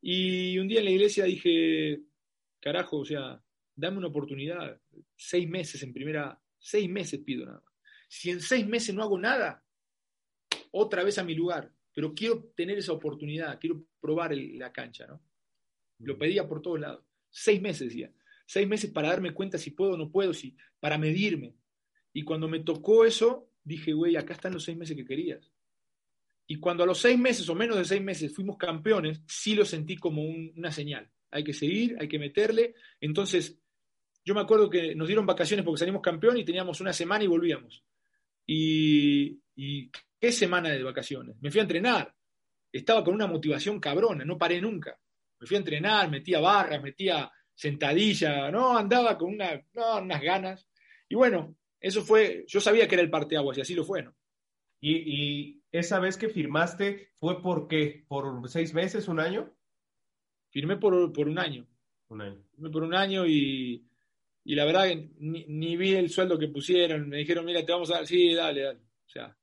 Y un día en la iglesia dije, carajo, o sea, dame una oportunidad. Seis meses en primera, seis meses pido nada más. Si en seis meses no hago nada, otra vez a mi lugar. Pero quiero tener esa oportunidad, quiero probar la cancha, ¿no? Lo pedía por todos lados. Seis meses, decía. Seis meses para darme cuenta si puedo o no puedo, si, para medirme. Y cuando me tocó eso, dije, güey, acá están los seis meses que querías. Y cuando a los seis meses o menos de seis meses fuimos campeones, sí lo sentí como una señal. Hay que seguir, hay que meterle. Entonces, yo me acuerdo que nos dieron vacaciones porque salimos campeón y teníamos una semana y volvíamos. Y, y qué semana de vacaciones. Me fui a entrenar. Estaba con una motivación cabrona, no paré nunca. Me fui a entrenar, metía barras, metía sentadilla, no, andaba con una, unas ganas. Y bueno, eso fue, yo sabía que era el parteaguas y así lo fue, ¿no? ¿Y, esa vez que firmaste fue por qué? ¿Por seis meses, un año? Firmé por, un año. Un año. Firmé por un año y, la verdad que ni, vi el sueldo que pusieron. Me dijeron, mira, te vamos a dar, sí, dale, dale. O sea,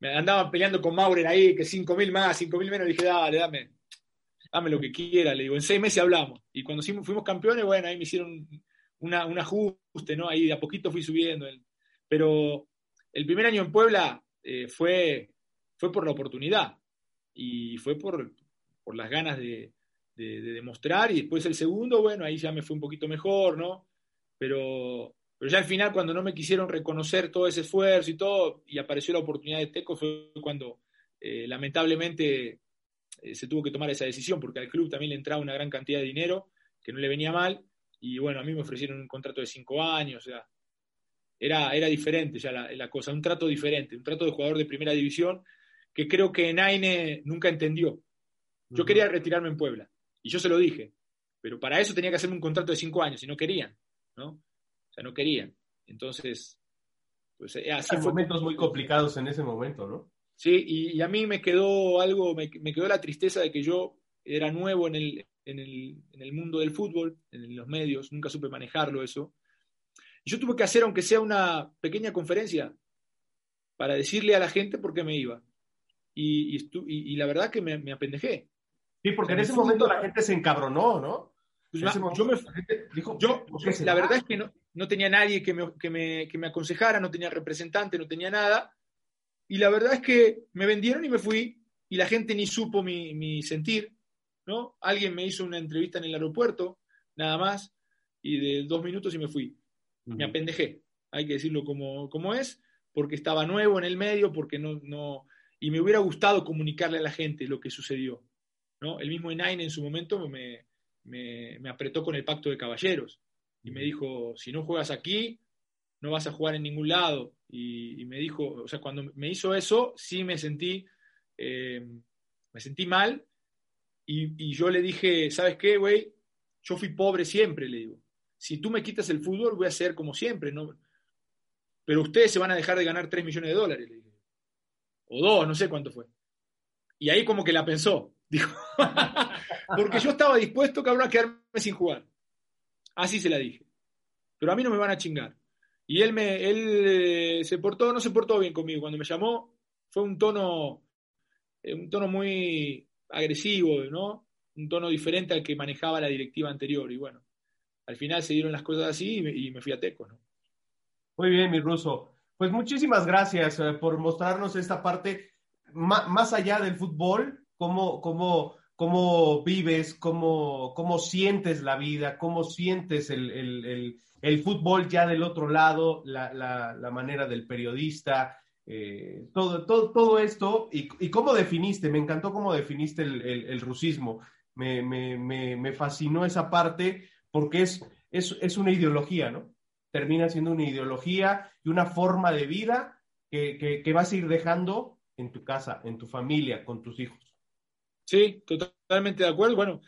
me andaban peleando con Maurer ahí, que cinco mil más, cinco mil menos. Dije, dale, dame, dame lo que quiera. Le digo, en seis meses hablamos. Y cuando fuimos campeones, bueno, ahí me hicieron una, un ajuste, ¿no? Ahí de a poquito fui subiendo. Pero el primer año en Puebla eh, fue, fue por la oportunidad y fue por, por las ganas de, demostrar. Y después el segundo, bueno, ahí ya me fue un poquito mejor, ¿no? Pero, pero ya al final, cuando no me quisieron reconocer todo ese esfuerzo y todo, y apareció la oportunidad de Teco, fue cuando eh, lamentablemente eh, se tuvo que tomar esa decisión, porque al club también le entraba una gran cantidad de dinero, que no le venía mal, y bueno, a mí me ofrecieron un contrato de cinco años, o sea, era, era diferente ya la, cosa, un trato diferente, un trato de jugador de primera división que creo que Naine nunca entendió. Yo quería retirarme en Puebla, y yo se lo dije, pero para eso tenía que hacerme un contrato de cinco años, y no querían, ¿no? O sea, no querían. Entonces, pues eh, así momentos muy complicados en ese momento, ¿no? Sí, y, a mí me quedó algo, me, me, quedó la tristeza de que yo era nuevo en el, en el, en el mundo del fútbol, en los medios, nunca supe manejarlo eso. Y yo tuve que hacer, aunque sea una pequeña conferencia, para decirle a la gente por qué me iba. Y, y, y la verdad que me, me, apendejé. Sí, porque en, ese momento la gente se encabronó, ¿no? Pues yo, me, dijo, yo la verdad es que no, no tenía nadie que me, que, me, que me aconsejara, no tenía representante, no tenía nada. Y la verdad es que me vendieron y me fui y la gente ni supo mi, mi sentir. ¿no? Alguien me hizo una entrevista en el aeropuerto, nada más, y de dos minutos y me fui. Me apendejé, hay que decirlo como, como es, porque estaba nuevo en el medio, porque no, no, y me hubiera gustado comunicarle a la gente lo que sucedió. ¿no? El mismo Enain en su momento me, me, me, apretó con el pacto de caballeros y me dijo, si no juegas aquí, no vas a jugar en ningún lado. Y, me dijo, o sea, cuando me hizo eso, sí me sentí, eh, me sentí mal y, yo le dije, ¿sabes qué, güey? Yo fui pobre siempre, le digo. Si tú me quitas el fútbol, voy a ser como siempre, ¿no? Pero ustedes se van a dejar de ganar 3 millones de dólares, le dije. O dos, no sé cuánto fue. Y ahí como que la pensó, dijo. Porque yo estaba dispuesto, cabrón, a quedarme sin jugar. Así se la dije. Pero a mí no me van a chingar. Y él, me, él eh, se portó, no se portó bien conmigo. Cuando me llamó, fue un tono, eh, un tono muy, agresivo, ¿no? Un tono diferente al que manejaba la directiva anterior. Y bueno, al final se dieron las cosas así y me, fui a Teco, ¿no? Muy bien, mi ruso. Pues muchísimas gracias eh, por mostrarnos esta parte más allá del fútbol, cómo, cómo, cómo vives, cómo, cómo sientes la vida, cómo sientes el, fútbol ya del otro lado, la, la manera del periodista, eh, todo, todo, todo esto y, cómo definiste, me encantó cómo definiste el, rusismo, me, me, fascinó esa parte porque es, es, una ideología, ¿no? Termina siendo una ideología y una forma de vida que, que, vas a ir dejando en tu casa, en tu familia, con tus hijos. Sí, totalmente de acuerdo. Bueno,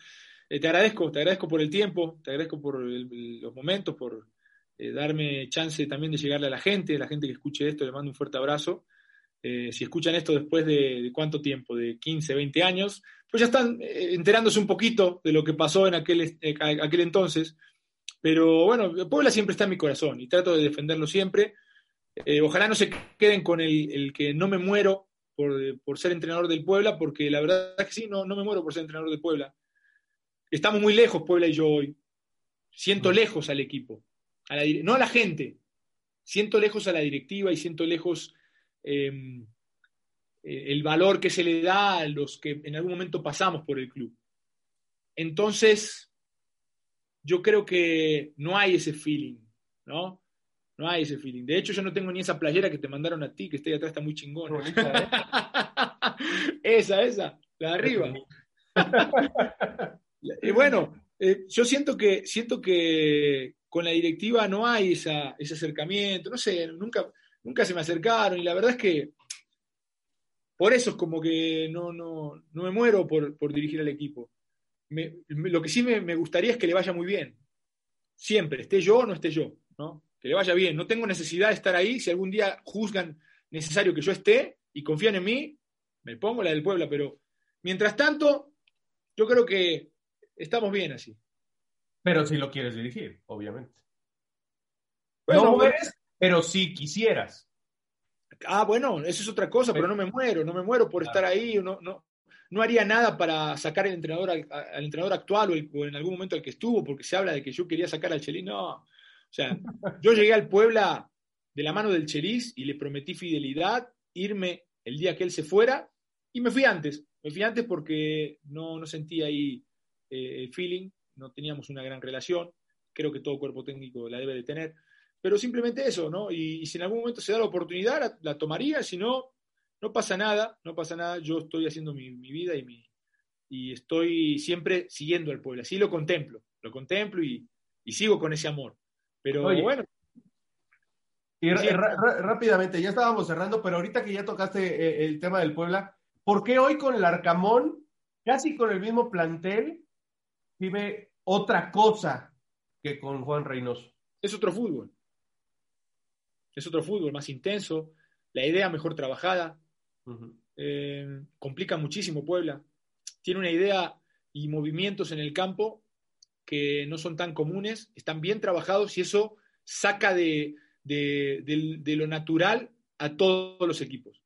eh, te agradezco, te agradezco por el tiempo, te agradezco por los momentos, por, eh, darme chance también de llegarle a la gente, a la gente que escuche esto, le mando un fuerte abrazo. Eh, si escuchan esto después de, cuánto tiempo, de 15, 20 años, pues ya están enterándose un poquito de lo que pasó en aquel, aquel entonces. Pero bueno, Puebla siempre está en mi corazón y trato de defenderlo siempre. ojalá no se queden con el, que no me muero por, ser entrenador del Puebla, porque la verdad es que sí, no, no me muero por ser entrenador del Puebla. Estamos muy lejos, Puebla y yo hoy Siento lejos al equipo, a la, no a la gente, siento lejos a la directiva y siento lejos em, eh, el valor que se le da a los que en algún momento pasamos por el club. Entonces, yo creo que no hay ese feeling, ¿no? No hay ese feeling. De hecho, yo no tengo ni esa playera que te mandaron a ti, que está ahí atrás, está muy chingona. ¿eh? esa, esa, la de arriba. y bueno, eh, yo siento que, siento que con la directiva no hay esa, ese acercamiento, no sé, nunca, nunca se me acercaron y la verdad es que por eso es como que no, no, no me muero por, por dirigir al equipo. lo que sí me, me, gustaría es que le vaya muy bien. Siempre, esté yo o no esté yo, ¿no? Que le vaya bien. No tengo necesidad de estar ahí. Si algún día juzgan necesario que yo esté y confían en mí, me pongo la del Puebla, pero mientras tanto, yo creo que estamos bien así. Pero si lo quieres dirigir, obviamente. no mueres, pero si quisieras. Ah, bueno, eso es otra cosa, pero no me muero, no me muero por estar ahí, no, no, no haría nada para sacar al entrenador, al, entrenador actual o, en algún momento al que estuvo, porque se habla de que yo quería sacar al Chelis, no. O sea, yo llegué al Puebla de la mano del Chelis y le prometí fidelidad, irme el día que él se fuera, y me fui antes, me fui antes porque no, no sentía ahí eh, el feeling, no teníamos una gran relación, creo que todo cuerpo técnico la debe de tener, pero simplemente eso, ¿no? Y, si en algún momento se da la oportunidad, la, tomaría, si no, no pasa nada, no pasa nada, yo estoy haciendo mi, vida y, mi, y estoy siempre siguiendo al pueblo, así lo contemplo, lo contemplo y, sigo con ese amor. Pero bueno. Y rápidamente, ya estábamos cerrando, pero ahorita que ya tocaste eh, el tema del Puebla, ¿por qué hoy con el Arcamón, casi con el mismo plantel, vive otra cosa que con Juan Reynoso. Es otro fútbol. Es otro fútbol más intenso, la idea mejor trabajada. Eh, complica muchísimo Puebla. Tiene una idea y movimientos en el campo que no son tan comunes, están bien trabajados y eso saca de, de lo natural a todos los equipos.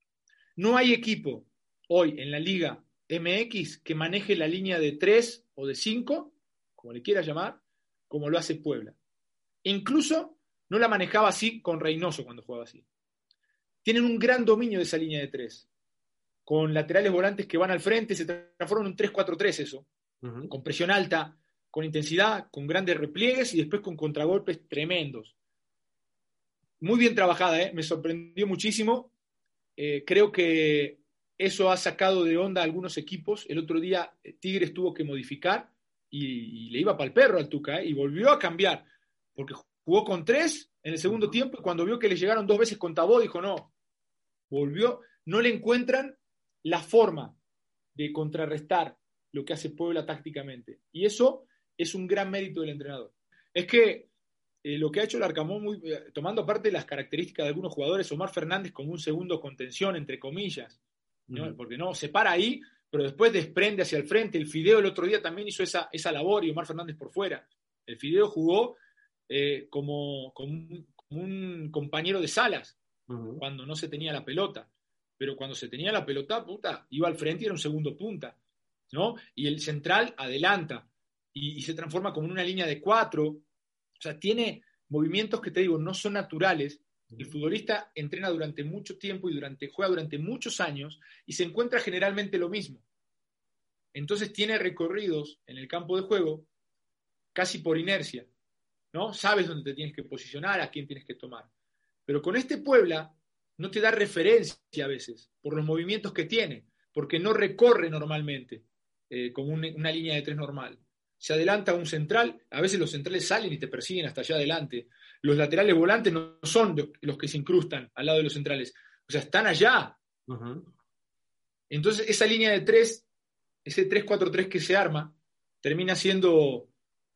No hay equipo hoy en la liga MX que maneje la línea de 3 o de 5, como le quieras llamar, como lo hace Puebla. Incluso no la manejaba así con Reynoso cuando jugaba así. Tienen un gran dominio de esa línea de 3, con laterales volantes que van al frente, se transforman en un 3-4-3 eso, con presión alta, con intensidad, con grandes repliegues y después con contragolpes tremendos. Muy bien trabajada, ¿eh? me sorprendió muchísimo. Eh, creo que eso ha sacado de onda a algunos equipos. El otro día eh, Tigres tuvo que modificar y, le iba para el perro al Tuca ¿eh? y volvió a cambiar, porque jugó con tres en el segundo tiempo y cuando vio que le llegaron dos veces con Tabó dijo no, volvió, no le encuentran la forma de contrarrestar lo que hace Puebla tácticamente. Y eso es un gran mérito del entrenador. Es que eh, lo que ha hecho el Arcamón, muy, tomando aparte las características de algunos jugadores, Omar Fernández como un segundo contención, entre comillas, porque no, se para ahí, pero después desprende hacia el frente. El Fideo el otro día también hizo esa, esa labor y Omar Fernández por fuera. El Fideo jugó eh, como, un, compañero de salas cuando no se tenía la pelota. Pero cuando se tenía la pelota, puta, iba al frente y era un segundo punta. ¿no? Y el central adelanta y, y se transforma como en una línea de cuatro. O sea, tiene movimientos que te digo, no son naturales, el futbolista entrena durante mucho tiempo y durante, juega durante muchos años y se encuentra generalmente lo mismo. Entonces tiene recorridos en el campo de juego casi por inercia, ¿no? Sabes dónde te tienes que posicionar, a quién tienes que tomar. Pero con este Puebla no te da referencia a veces por los movimientos que tiene, porque no recorre normalmente eh, como una línea de tres normal se adelanta un central, a veces los centrales salen y te persiguen hasta allá adelante. Los laterales volantes no son los que se incrustan al lado de los centrales, o sea, están allá. Entonces, esa línea de tres, ese 3-4-3 que se arma, termina siendo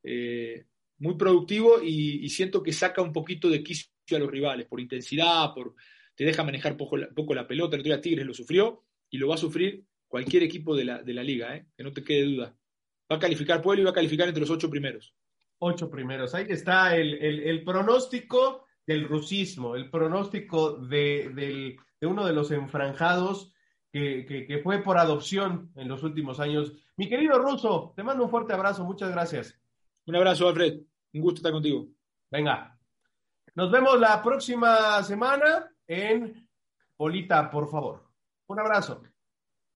eh, muy productivo y, siento que saca un poquito de quicio a los rivales, por intensidad, por te deja manejar poco la, poco la pelota. El otro día Tigres lo sufrió y lo va a sufrir cualquier equipo de la, de la liga, ¿eh? que no te quede duda. Va a calificar Pueblo y va a calificar entre los ocho primeros. Ocho primeros. Ahí está el, pronóstico del rusismo, el pronóstico de, uno de los enfranjados que, fue por adopción en los últimos años. Mi querido Ruso, te mando un fuerte abrazo. Muchas gracias. Un abrazo, Alfred. Un gusto estar contigo. Venga. Nos vemos la próxima semana en Polita, por favor. Un abrazo.